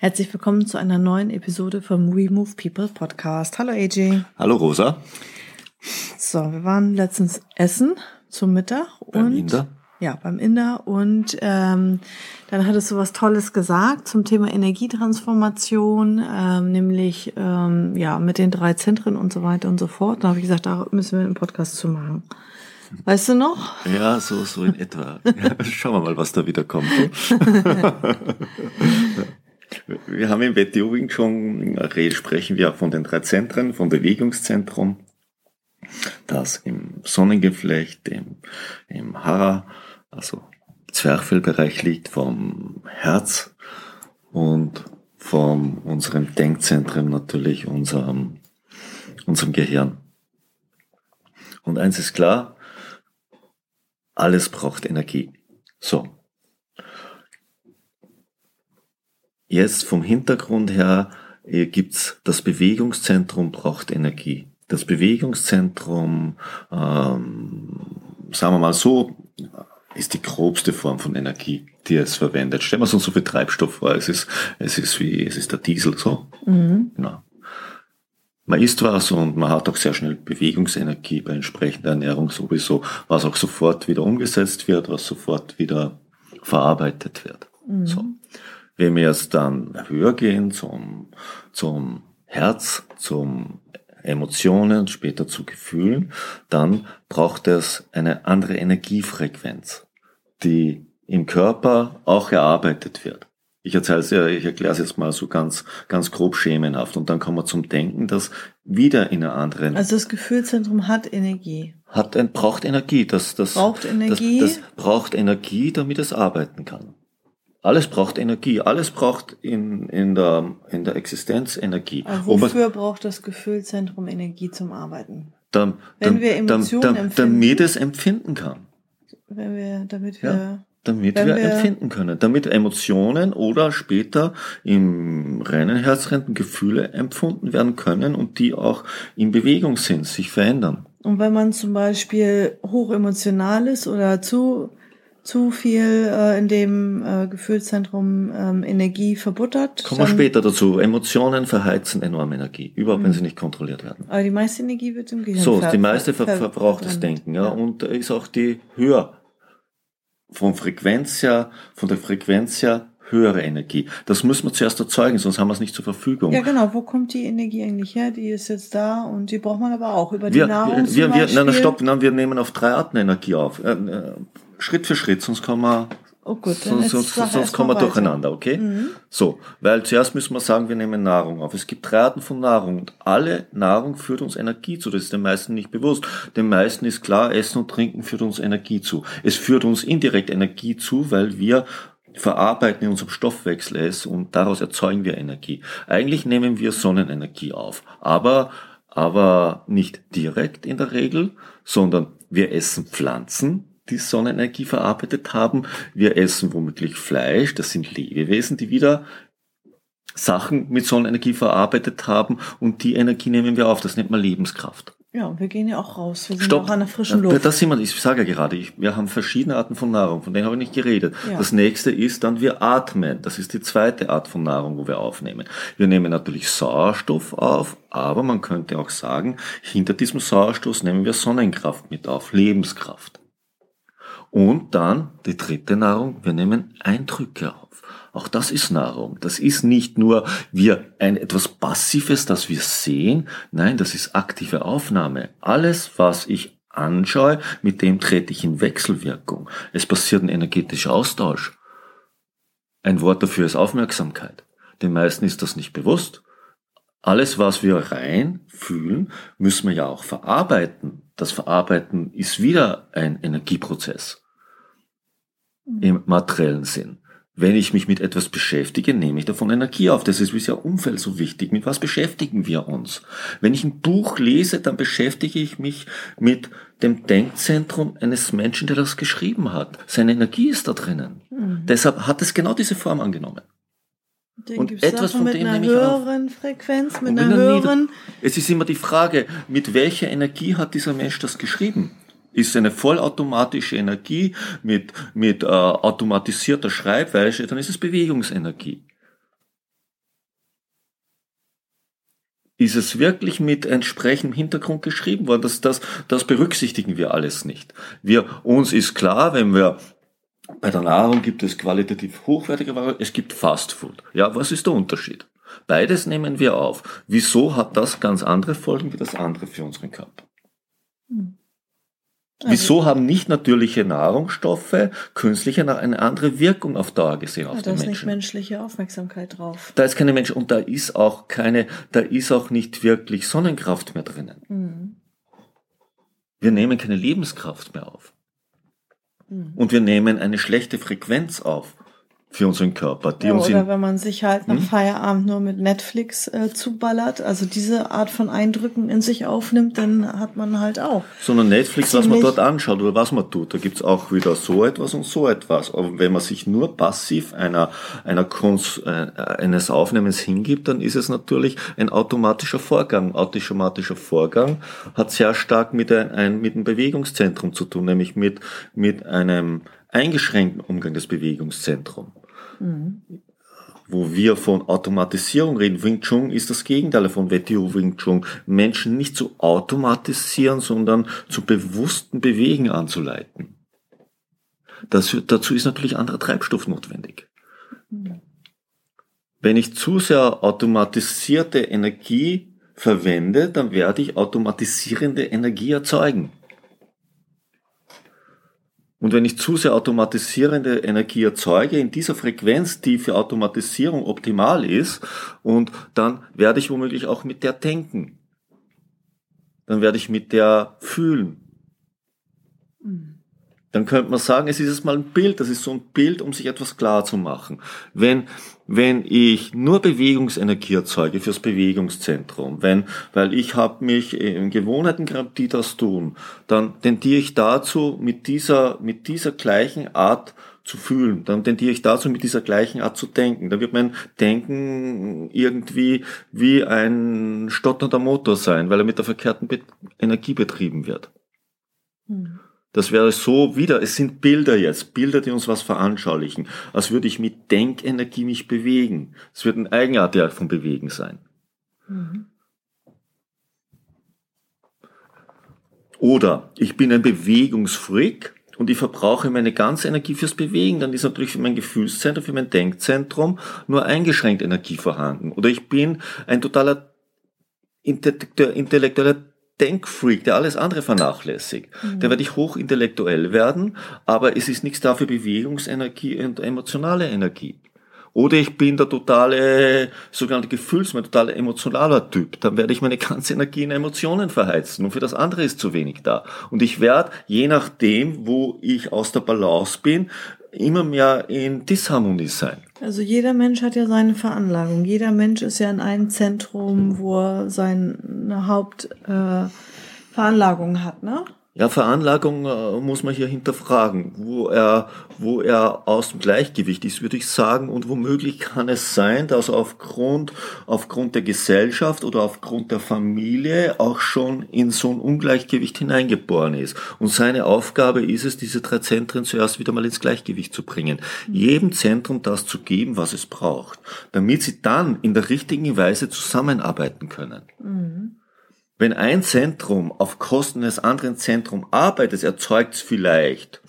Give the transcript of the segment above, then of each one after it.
Herzlich willkommen zu einer neuen Episode vom We Move People Podcast. Hallo AJ. Hallo Rosa. So, wir waren letztens essen zum Mittag Beim und Inder? ja beim Inder und ähm, dann hattest du was Tolles gesagt zum Thema Energietransformation, ähm, nämlich ähm, ja mit den drei Zentren und so weiter und so fort. Da habe ich gesagt, da müssen wir einen Podcast zu machen. Weißt du noch? Ja, so, so in etwa. Schauen wir mal, was da wieder kommt. Wir haben im WTO Wing schon, äh, sprechen wir von den drei Zentren, vom Bewegungszentrum, das im Sonnengeflecht, im, im Hara, also Zwerchfellbereich liegt, vom Herz und von unserem Denkzentrum natürlich, unserem, unserem Gehirn. Und eins ist klar, alles braucht Energie. So. Jetzt vom Hintergrund her äh, gibt's das Bewegungszentrum braucht Energie. Das Bewegungszentrum, ähm, sagen wir mal so, ist die grobste Form von Energie, die es verwendet. Stellen wir uns so viel Treibstoff vor. Es ist, es ist wie, es ist der Diesel, so. Mhm. Genau. Man isst was und man hat auch sehr schnell Bewegungsenergie bei entsprechender Ernährung sowieso, was auch sofort wieder umgesetzt wird, was sofort wieder verarbeitet wird. So. Wenn wir jetzt dann höher gehen zum, zum Herz, zum Emotionen, später zu Gefühlen, dann braucht es eine andere Energiefrequenz, die im Körper auch erarbeitet wird. Ich erzähle es ja, ich erkläre es jetzt mal so ganz, ganz grob schemenhaft und dann kommen wir zum Denken, das wieder in einer anderen Also das Gefühlszentrum hat Energie. hat ein, braucht Energie. Das, das, Braucht Energie? Das, das braucht Energie, damit es arbeiten kann. Alles braucht Energie. Alles braucht in, in, der, in der Existenz Energie. Aber wofür braucht das Gefühlszentrum Energie zum Arbeiten? Dam- Wenn dam- wir Emotionen dam- empfinden? Damit es empfinden kann. Wenn wir, damit Ja. wir, Damit Wenn wir, wir- empfinden können. Damit Emotionen oder später im reinen Herzrenten Gefühle empfunden werden können und die auch in Bewegung sind, sich verändern. und wenn man zum Beispiel hochemotional ist oder zu, zu viel äh, in dem äh, Gefühlszentrum ähm, Energie verbuttert, Kommen wir später dazu. Emotionen verheizen enorm Energie, überhaupt Mhm. wenn sie nicht kontrolliert werden. Aber die meiste Energie wird im Gehirn So, ver- die meiste ver ver- verbraucht das verbrannt. Denken, ja, und äh, ist auch die höher, von Frequenz her, von der Frequenz her höhere Energie. Das muss man zuerst erzeugen, sonst haben wir es nicht zur Verfügung. Ja, genau. Wo kommt die Energie eigentlich her? Die ist jetzt da und die braucht man aber auch über die wir, Nahrung wir, wir, wir, nein, stopp, nein, wir nehmen auf drei Arten Energie auf. Äh, äh, Schritt für Schritt, sonst kommen wir, Oh gut, sonst, sonst, sonst kommen wir durcheinander, okay? Mhm. So, weil zuerst müssen wir sagen, wir nehmen Nahrung auf. Es gibt drei Arten von Nahrung und alle Nahrung führt uns Energie zu. Das ist den meisten nicht bewusst. Den meisten ist klar, Essen und Trinken führt uns Energie zu. Es führt uns indirekt Energie zu, weil wir verarbeiten in unserem Stoffwechsel es und daraus erzeugen wir Energie. Eigentlich nehmen wir Sonnenenergie auf, aber aber nicht direkt in der Regel, sondern wir essen Pflanzen, die Sonnenenergie verarbeitet haben. Wir essen womöglich Fleisch, das sind Lebewesen, die wieder Sachen mit Sonnenenergie verarbeitet haben und die Energie nehmen wir auf. Das nennt man Lebenskraft. Ja, und wir gehen ja auch raus. Wir sind Stopp. auch an der frischen Luft. Das sind wir, ich sage ja gerade, ich, wir haben verschiedene Arten von Nahrung, von denen habe ich nicht geredet. Ja. Das nächste ist dann, wir atmen. Das ist die zweite Art von Nahrung, wo wir aufnehmen. Wir nehmen natürlich Sauerstoff auf, aber man könnte auch sagen, hinter diesem Sauerstoff nehmen wir Sonnenkraft mit auf, Lebenskraft. Und dann die dritte Nahrung, wir nehmen Eindrücke auf. Auch das ist Nahrung. Das ist nicht nur wir ein etwas Passives, das wir sehen. Nein, das ist aktive Aufnahme. Alles, was ich anschaue, mit dem trete ich in Wechselwirkung. Es passiert ein energetischer Austausch. Ein Wort dafür ist Aufmerksamkeit. Den meisten ist das nicht bewusst. Alles, was wir rein fühlen, müssen wir ja auch verarbeiten. Das Verarbeiten ist wieder ein Energieprozess im materiellen Sinn. Wenn ich mich mit etwas beschäftige, nehme ich davon Energie auf. Das ist wie ja Umfeld so wichtig. Mit was beschäftigen wir uns? Wenn ich ein Buch lese, dann beschäftige ich mich mit dem Denkzentrum eines Menschen, der das geschrieben hat. Seine Energie ist da drinnen. Mhm. Deshalb hat es genau diese Form angenommen. Den und etwas von mit dem einer höheren Frequenz, mit einer höheren. Es ist immer die Frage, mit welcher Energie hat dieser Mensch das geschrieben? ist eine vollautomatische Energie mit, mit äh, automatisierter Schreibweise, dann ist es Bewegungsenergie. Ist es wirklich mit entsprechendem Hintergrund geschrieben worden? Das, das, das berücksichtigen wir alles nicht. Wir, uns ist klar, wenn wir bei der Nahrung gibt es qualitativ hochwertige Ware, es gibt Fast Food. Ja, was ist der Unterschied? Beides nehmen wir auf. Wieso hat das ganz andere Folgen wie das andere für unseren Körper? Hm. Also Wieso haben nicht natürliche Nahrungsstoffe künstliche eine andere Wirkung auf Dauer gesehen auf ja, den Menschen? Da ist nicht menschliche Aufmerksamkeit drauf. Da ist keine Mensch und da ist auch keine, da ist auch nicht wirklich Sonnenkraft mehr drinnen. Mhm. Wir nehmen keine Lebenskraft mehr auf. Und wir nehmen eine schlechte Frequenz auf für unseren Körper. Die ja, uns oder wenn man sich halt nach hm? Feierabend nur mit Netflix äh, zuballert, also diese Art von Eindrücken in sich aufnimmt, dann hat man halt auch. Sondern Netflix, was man dort anschaut oder was man tut, da gibt's auch wieder so etwas und so etwas. Aber wenn man sich nur passiv einer, einer Kunst, äh, eines Aufnehmens hingibt, dann ist es natürlich ein automatischer Vorgang. Automatischer Vorgang hat sehr stark mit, ein, mit einem Bewegungszentrum zu tun, nämlich mit, mit einem eingeschränkten Umgang des Bewegungszentrums. Mhm. Wo wir von Automatisierung reden. Wing Chun ist das Gegenteil von WTO Wing Chun. Menschen nicht zu automatisieren, sondern zu bewussten Bewegen anzuleiten. Das, dazu ist natürlich anderer Treibstoff notwendig. Mhm. Wenn ich zu sehr automatisierte Energie verwende, dann werde ich automatisierende Energie erzeugen. Und wenn ich zu sehr automatisierende Energie erzeuge, in dieser Frequenz, die für Automatisierung optimal ist, und dann werde ich womöglich auch mit der denken. Dann werde ich mit der fühlen. Mhm dann könnte man sagen, es ist jetzt mal ein Bild, das ist so ein Bild, um sich etwas klar zu machen. Wenn, wenn ich nur Bewegungsenergie erzeuge fürs Bewegungszentrum, wenn, weil ich habe mich in Gewohnheiten gehabt, die das tun, dann tendiere ich dazu, mit dieser, mit dieser gleichen Art zu fühlen, dann tendiere ich dazu, mit dieser gleichen Art zu denken. Da wird mein Denken irgendwie wie ein stotternder Motor sein, weil er mit der verkehrten Energie betrieben wird. Hm. Das wäre so wieder, es sind Bilder jetzt, Bilder, die uns was veranschaulichen, als würde ich mit Denkenergie mich bewegen. Es wird ein eigenartige Art von Bewegen sein. Mhm. Oder ich bin ein Bewegungsfreak und ich verbrauche meine ganze Energie fürs Bewegen, dann ist natürlich für mein Gefühlszentrum, für mein Denkzentrum nur eingeschränkt Energie vorhanden. Oder ich bin ein totaler intellektueller Denkfreak, der alles andere vernachlässigt. Mhm. Der werde ich hochintellektuell werden, aber es ist nichts da für Bewegungsenergie und emotionale Energie. Oder ich bin der totale sogenannte Gefühls, mein totaler emotionaler Typ. Dann werde ich meine ganze Energie in Emotionen verheizen und für das andere ist zu wenig da. Und ich werde, je nachdem, wo ich aus der Balance bin, immer mehr in Disharmonie sein. Also jeder Mensch hat ja seine Veranlagung. Jeder Mensch ist ja in einem Zentrum, wo er seine Hauptveranlagung äh, hat, ne? Ja, Veranlagung äh, muss man hier hinterfragen. Wo er, wo er aus dem Gleichgewicht ist, würde ich sagen. Und womöglich kann es sein, dass aufgrund, aufgrund der Gesellschaft oder aufgrund der Familie auch schon in so ein Ungleichgewicht hineingeboren ist. Und seine Aufgabe ist es, diese drei Zentren zuerst wieder mal ins Gleichgewicht zu bringen. Mhm. Jedem Zentrum das zu geben, was es braucht. Damit sie dann in der richtigen Weise zusammenarbeiten können. Mhm. Wenn ein Zentrum auf Kosten des anderen Zentrums arbeitet, erzeugt es vielleicht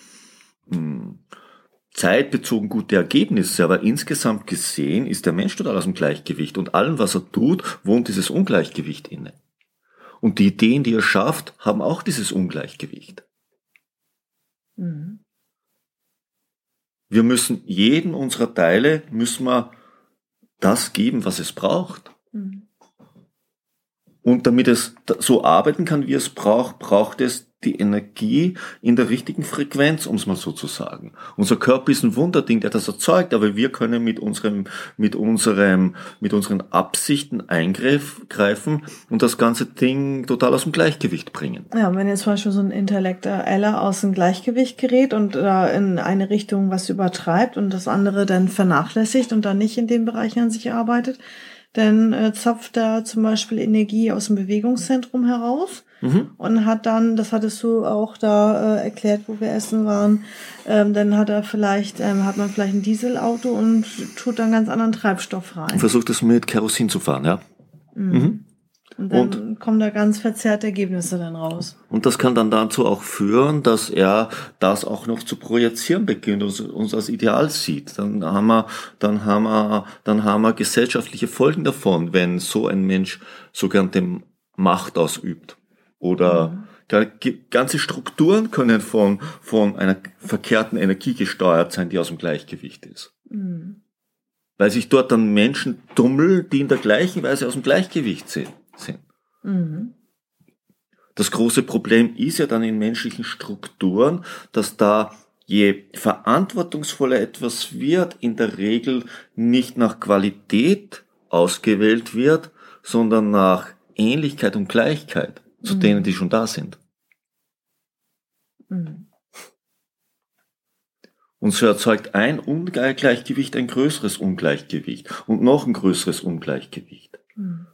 hm, zeitbezogen gute Ergebnisse, aber insgesamt gesehen ist der Mensch total aus dem Gleichgewicht und allem, was er tut, wohnt dieses Ungleichgewicht inne. Und die Ideen, die er schafft, haben auch dieses Ungleichgewicht. Mhm. Wir müssen jeden unserer Teile, müssen wir das geben, was es braucht. Mhm. Und damit es so arbeiten kann, wie es braucht, braucht es die Energie in der richtigen Frequenz, um es mal so zu sagen. Unser Körper ist ein Wunderding, der das erzeugt, aber wir können mit unserem, mit unserem, mit unseren Absichten eingreifen und das ganze Ding total aus dem Gleichgewicht bringen. Ja, wenn jetzt zum Beispiel so ein Intellektueller aus dem Gleichgewicht gerät und da in eine Richtung was übertreibt und das andere dann vernachlässigt und dann nicht in den Bereichen an sich arbeitet, dann äh, zapft da zum Beispiel Energie aus dem Bewegungszentrum heraus mhm. und hat dann, das hattest du auch da äh, erklärt, wo wir essen waren, ähm, dann hat er vielleicht, ähm, hat man vielleicht ein Dieselauto und tut dann ganz anderen Treibstoff rein. Und versucht es mit Kerosin zu fahren, ja. Mhm. Mhm. Und dann und, kommen da ganz verzerrte Ergebnisse dann raus. Und das kann dann dazu auch führen, dass er das auch noch zu projizieren beginnt und uns als Ideal sieht. Dann haben wir, dann haben wir, dann haben wir gesellschaftliche Folgen davon, wenn so ein Mensch sogenannte Macht ausübt. Oder mhm. ganze Strukturen können von, von einer verkehrten Energie gesteuert sein, die aus dem Gleichgewicht ist. Mhm. Weil sich dort dann Menschen tummeln, die in der gleichen Weise aus dem Gleichgewicht sind sind. Mhm. Das große Problem ist ja dann in menschlichen Strukturen, dass da je verantwortungsvoller etwas wird, in der Regel nicht nach Qualität ausgewählt wird, sondern nach Ähnlichkeit und Gleichheit zu mhm. denen, die schon da sind. Mhm. Und so erzeugt ein Ungleichgewicht ein größeres Ungleichgewicht und noch ein größeres Ungleichgewicht. Mhm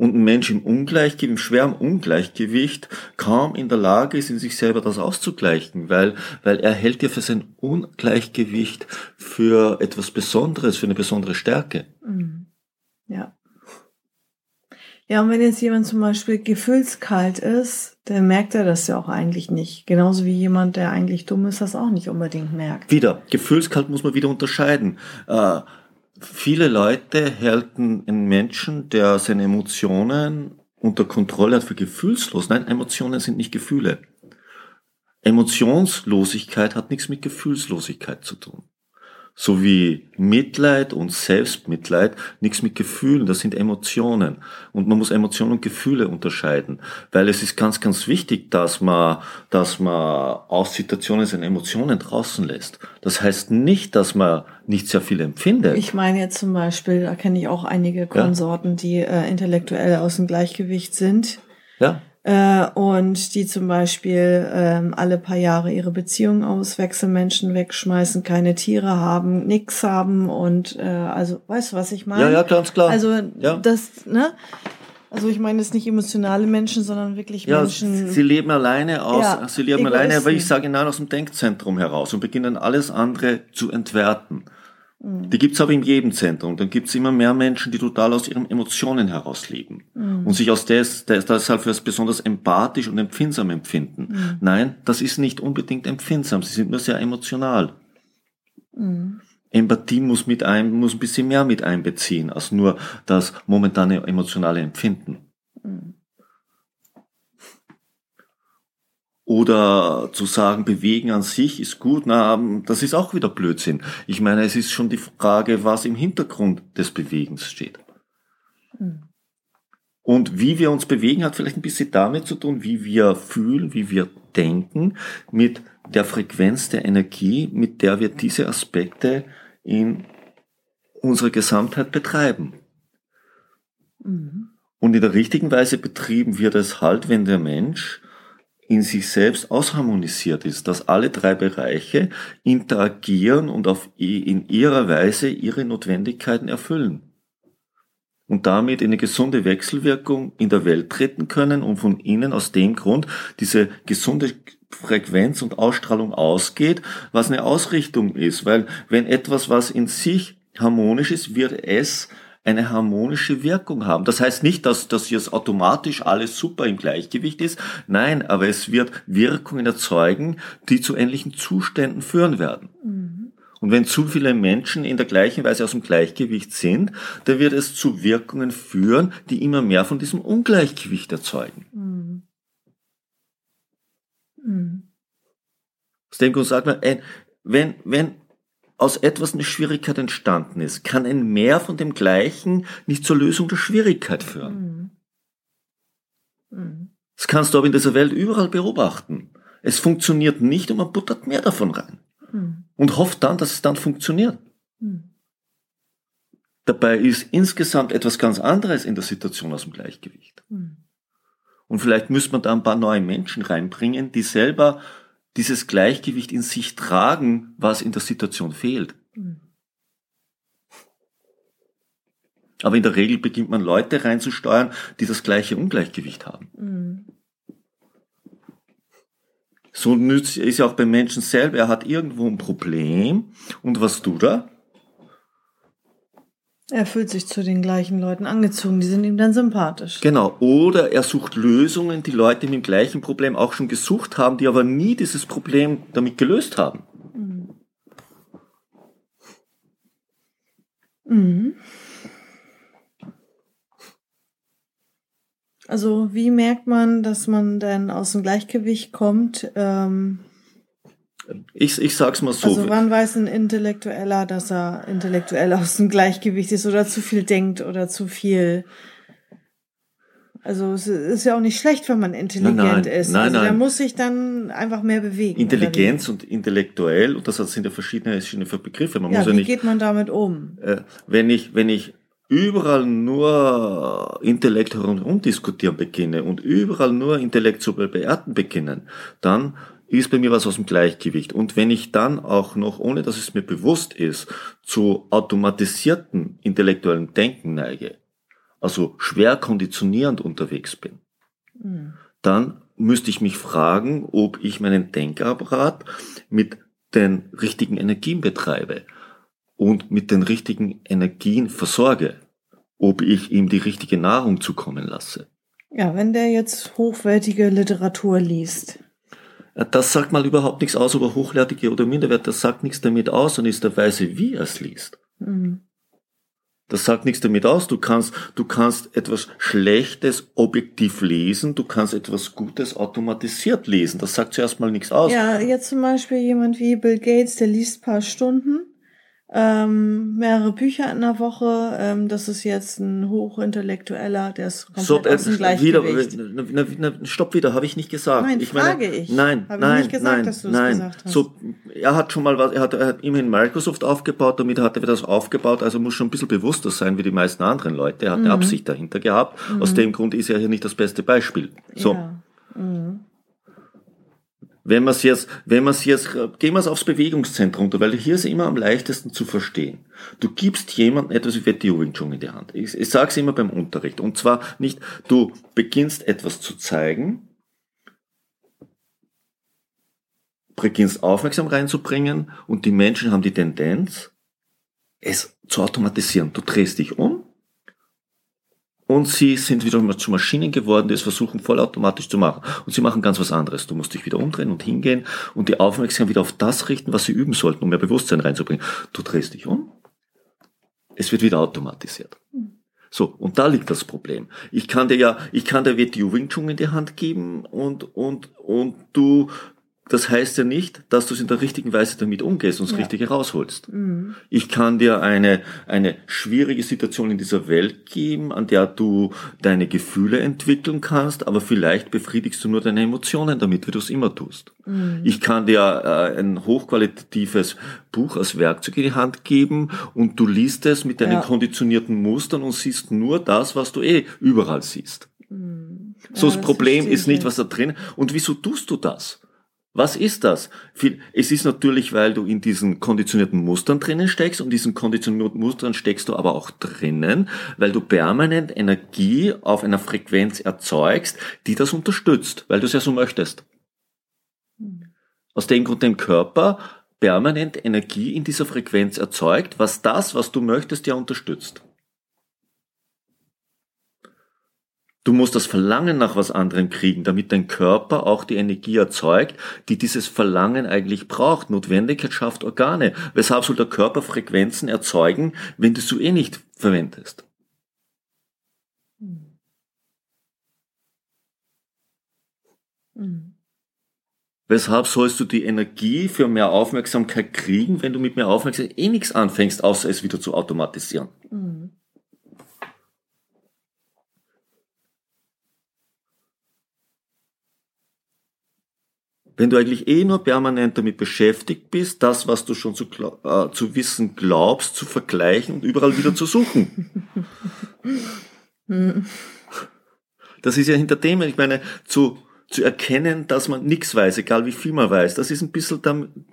und ein Mensch im Ungleichgewicht, im schweren Ungleichgewicht kaum in der Lage ist, in sich selber das auszugleichen, weil, weil er hält ja für sein Ungleichgewicht für etwas Besonderes, für eine besondere Stärke. Mhm. Ja. Ja, und wenn jetzt jemand zum Beispiel gefühlskalt ist, dann merkt er das ja auch eigentlich nicht. Genauso wie jemand, der eigentlich dumm ist, das auch nicht unbedingt merkt. Wieder, gefühlskalt muss man wieder unterscheiden. Äh, Viele Leute halten einen Menschen, der seine Emotionen unter Kontrolle hat, für gefühlslos. Nein, Emotionen sind nicht Gefühle. Emotionslosigkeit hat nichts mit Gefühlslosigkeit zu tun so wie Mitleid und Selbstmitleid nichts mit Gefühlen, das sind Emotionen. Und man muss Emotionen und Gefühle unterscheiden, weil es ist ganz, ganz wichtig, dass man, dass man aus Situationen seine Emotionen draußen lässt. Das heißt nicht, dass man nicht sehr viel empfindet. Ich meine jetzt zum Beispiel, da kenne ich auch einige Konsorten, ja? die äh, intellektuell aus dem Gleichgewicht sind. Ja äh, und die zum Beispiel ähm, alle paar Jahre ihre Beziehungen auswechseln, Menschen wegschmeißen, keine Tiere haben, nix haben und äh, also weißt du, was ich meine? Ja, ja, ganz klar. Also ja. das, ne? Also ich meine jetzt nicht emotionale Menschen, sondern wirklich ja, Menschen. Sie leben alleine aus, ja, sie leben Egoisten. alleine, aber ich sage nein, aus dem Denkzentrum heraus und beginnen alles andere zu entwerten. Die gibt's aber in jedem Zentrum. Dann gibt's immer mehr Menschen, die total aus ihren Emotionen heraus leben mhm. und sich aus des, des, deshalb als besonders empathisch und empfindsam empfinden. Mhm. Nein, das ist nicht unbedingt empfindsam. Sie sind nur sehr emotional. Mhm. Empathie muss mit ein, muss ein bisschen mehr mit einbeziehen als nur das momentane emotionale Empfinden. Mhm. Oder zu sagen, bewegen an sich ist gut, na, das ist auch wieder Blödsinn. Ich meine, es ist schon die Frage, was im Hintergrund des Bewegens steht. Mhm. Und wie wir uns bewegen, hat vielleicht ein bisschen damit zu tun, wie wir fühlen, wie wir denken, mit der Frequenz der Energie, mit der wir diese Aspekte in unserer Gesamtheit betreiben. Mhm. Und in der richtigen Weise betrieben wird es halt, wenn der Mensch in sich selbst ausharmonisiert ist, dass alle drei Bereiche interagieren und auf, in ihrer Weise ihre Notwendigkeiten erfüllen. Und damit in eine gesunde Wechselwirkung in der Welt treten können und von innen aus dem Grund diese gesunde Frequenz und Ausstrahlung ausgeht, was eine Ausrichtung ist. Weil wenn etwas, was in sich harmonisch ist, wird es eine harmonische Wirkung haben. Das heißt nicht, dass, dass jetzt automatisch alles super im Gleichgewicht ist. Nein, aber es wird Wirkungen erzeugen, die zu ähnlichen Zuständen führen werden. Mhm. Und wenn zu viele Menschen in der gleichen Weise aus dem Gleichgewicht sind, dann wird es zu Wirkungen führen, die immer mehr von diesem Ungleichgewicht erzeugen. Mhm. Mhm. Aus dem Grund sagt man, wenn, wenn aus etwas eine Schwierigkeit entstanden ist, kann ein Mehr von dem Gleichen nicht zur Lösung der Schwierigkeit führen. Mhm. Mhm. Das kannst du aber in dieser Welt überall beobachten. Es funktioniert nicht und man buttert mehr davon rein. Mhm. Und hofft dann, dass es dann funktioniert. Mhm. Dabei ist insgesamt etwas ganz anderes in der Situation aus dem Gleichgewicht. Mhm. Und vielleicht müsste man da ein paar neue Menschen reinbringen, die selber dieses Gleichgewicht in sich tragen, was in der Situation fehlt. Mhm. Aber in der Regel beginnt man Leute reinzusteuern, die das gleiche Ungleichgewicht haben. Mhm. So ist ja auch beim Menschen selber. Er hat irgendwo ein Problem. Und was tut er? Er fühlt sich zu den gleichen Leuten angezogen, die sind ihm dann sympathisch. Genau. Oder er sucht Lösungen, die Leute mit dem gleichen Problem auch schon gesucht haben, die aber nie dieses Problem damit gelöst haben. Mhm. Mhm. Also wie merkt man, dass man dann aus dem Gleichgewicht kommt? Ähm, ich, ich sag's mal so. Also wann weiß ein Intellektueller, dass er intellektuell aus dem Gleichgewicht ist oder zu viel denkt oder zu viel also es ist ja auch nicht schlecht, wenn man intelligent nein, nein, ist. Nein, also nein. der muss sich dann einfach mehr bewegen. Intelligenz und intellektuell, und das sind ja verschiedene, verschiedene Begriffe. Man ja, muss ja wie nicht, geht man damit um? Äh, wenn ich, wenn ich überall nur Intellekt herum diskutieren beginne und überall nur Intellekt zu bewerten beginnen, dann ist bei mir was aus dem Gleichgewicht. Und wenn ich dann auch noch, ohne dass es mir bewusst ist, zu automatisierten intellektuellen Denken neige, also schwer konditionierend unterwegs bin, mhm. dann müsste ich mich fragen, ob ich meinen Denkapparat mit den richtigen Energien betreibe und mit den richtigen Energien versorge, ob ich ihm die richtige Nahrung zukommen lasse. Ja, wenn der jetzt hochwertige Literatur liest. Das sagt mal überhaupt nichts aus, ob er hochwertige oder minderwertig, das sagt nichts damit aus und ist der Weise, wie er es liest. Mhm. Das sagt nichts damit aus. Du kannst, du kannst etwas Schlechtes objektiv lesen, du kannst etwas Gutes automatisiert lesen. Das sagt zuerst mal nichts aus. Ja, jetzt zum Beispiel jemand wie Bill Gates, der liest paar Stunden ähm, mehrere Bücher in der Woche. Ähm, das ist jetzt ein hochintellektueller, der ist komplett so, äh, aus dem Gleichgewicht. Wieder, ne, ne, ne, stopp wieder, habe ich nicht gesagt. Nein, ich frage meine, ich. Nein, hab nein, ich nicht gesagt, nein, dass du nein. gesagt hast. So, er hat schon mal was, er hat, er hat immerhin Microsoft aufgebaut, damit hat er das aufgebaut, also muss schon ein bisschen bewusster sein wie die meisten anderen Leute. Er hat mhm. eine Absicht dahinter gehabt. Mhm. Aus dem Grund ist er hier nicht das beste Beispiel. So. Ja. Mhm. Wenn man es jetzt, wenn man es jetzt, gehen wir es aufs Bewegungszentrum weil hier ist immer am leichtesten zu verstehen. Du gibst jemandem etwas wie Wetty Wing Chun in die Hand. Ich, ich sage es immer beim Unterricht. Und zwar nicht, du beginnst etwas zu zeigen, beginnst aufmerksam reinzubringen und die Menschen haben die Tendenz, es zu automatisieren. Du drehst dich um und sie sind wieder zu Maschinen geworden, die es versuchen vollautomatisch zu machen. Und sie machen ganz was anderes. Du musst dich wieder umdrehen und hingehen und die Aufmerksamkeit wieder auf das richten, was sie üben sollten, um mehr Bewusstsein reinzubringen. Du drehst dich um, es wird wieder automatisiert. So, und da liegt das Problem. Ich kann dir ja, ich kann dir Wing Chun in die Hand geben und, und, und du das heißt ja nicht, dass du es in der richtigen Weise damit umgehst und das ja. Richtige rausholst. Mhm. Ich kann dir eine, eine schwierige Situation in dieser Welt geben, an der du deine Gefühle entwickeln kannst, aber vielleicht befriedigst du nur deine Emotionen damit, wie du es immer tust. Mhm. Ich kann dir äh, ein hochqualitatives Buch als Werkzeug in die Hand geben und du liest es mit deinen ja. konditionierten Mustern und siehst nur das, was du eh überall siehst. Mhm. So, ja, das Problem ist nicht, was da drin. Und wieso tust du das? Was ist das? Es ist natürlich, weil du in diesen konditionierten Mustern drinnen steckst und diesen konditionierten Mustern steckst du aber auch drinnen, weil du permanent Energie auf einer Frequenz erzeugst, die das unterstützt, weil du es ja so möchtest. Aus dem Grund dein Körper permanent Energie in dieser Frequenz erzeugt, was das, was du möchtest, ja unterstützt. Du musst das Verlangen nach was anderem kriegen, damit dein Körper auch die Energie erzeugt, die dieses Verlangen eigentlich braucht. Notwendigkeit schafft Organe. Weshalb soll der Körper Frequenzen erzeugen, wenn du sie eh nicht verwendest? Mhm. Weshalb sollst du die Energie für mehr Aufmerksamkeit kriegen, wenn du mit mehr Aufmerksamkeit eh nichts anfängst, außer es wieder zu automatisieren? Mhm. Wenn du eigentlich eh nur permanent damit beschäftigt bist, das, was du schon zu, äh, zu wissen glaubst, zu vergleichen und überall wieder zu suchen. das ist ja hinter dem, ich meine, zu, zu erkennen, dass man nichts weiß, egal wie viel man weiß, das ist ein bisschen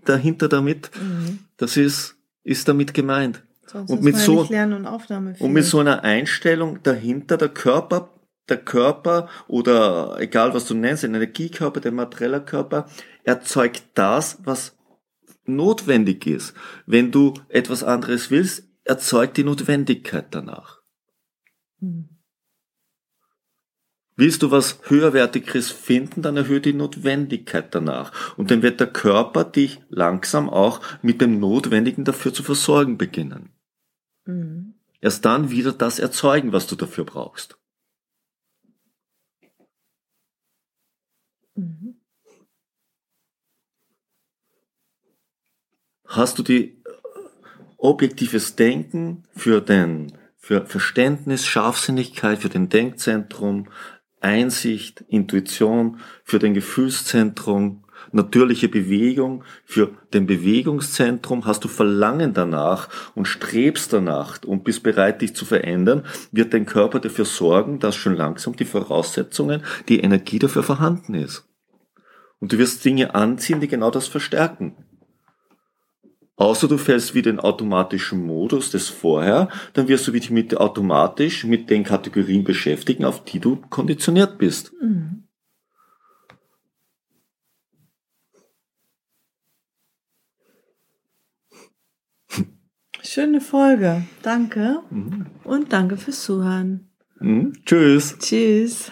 dahinter damit, mhm. das ist, ist damit gemeint. Sonst und mit so, und, und mit so einer Einstellung dahinter, der Körper der Körper oder egal was du nennst, ein Energiekörper, der materielle Körper, erzeugt das, was notwendig ist. Wenn du etwas anderes willst, erzeugt die Notwendigkeit danach. Hm. Willst du was höherwertiges finden, dann erhöht die Notwendigkeit danach. Und dann wird der Körper dich langsam auch mit dem Notwendigen dafür zu versorgen beginnen. Mhm. Erst dann wieder das erzeugen, was du dafür brauchst. Mhm. Hast du die äh, objektives Denken für den, für Verständnis, Scharfsinnigkeit, für den Denkzentrum, Einsicht, Intuition, für den Gefühlszentrum, natürliche Bewegung, für den Bewegungszentrum, hast du Verlangen danach und strebst danach und bist bereit, dich zu verändern, wird dein Körper dafür sorgen, dass schon langsam die Voraussetzungen, die Energie dafür vorhanden ist. Und du wirst Dinge anziehen, die genau das verstärken. Außer du fällst wieder in automatischen Modus des Vorher, dann wirst du dich mit automatisch mit den Kategorien beschäftigen, auf die du konditioniert bist. Mhm. Schöne Folge. Danke. Mhm. Und danke fürs Zuhören. Mhm. Tschüss. Tschüss.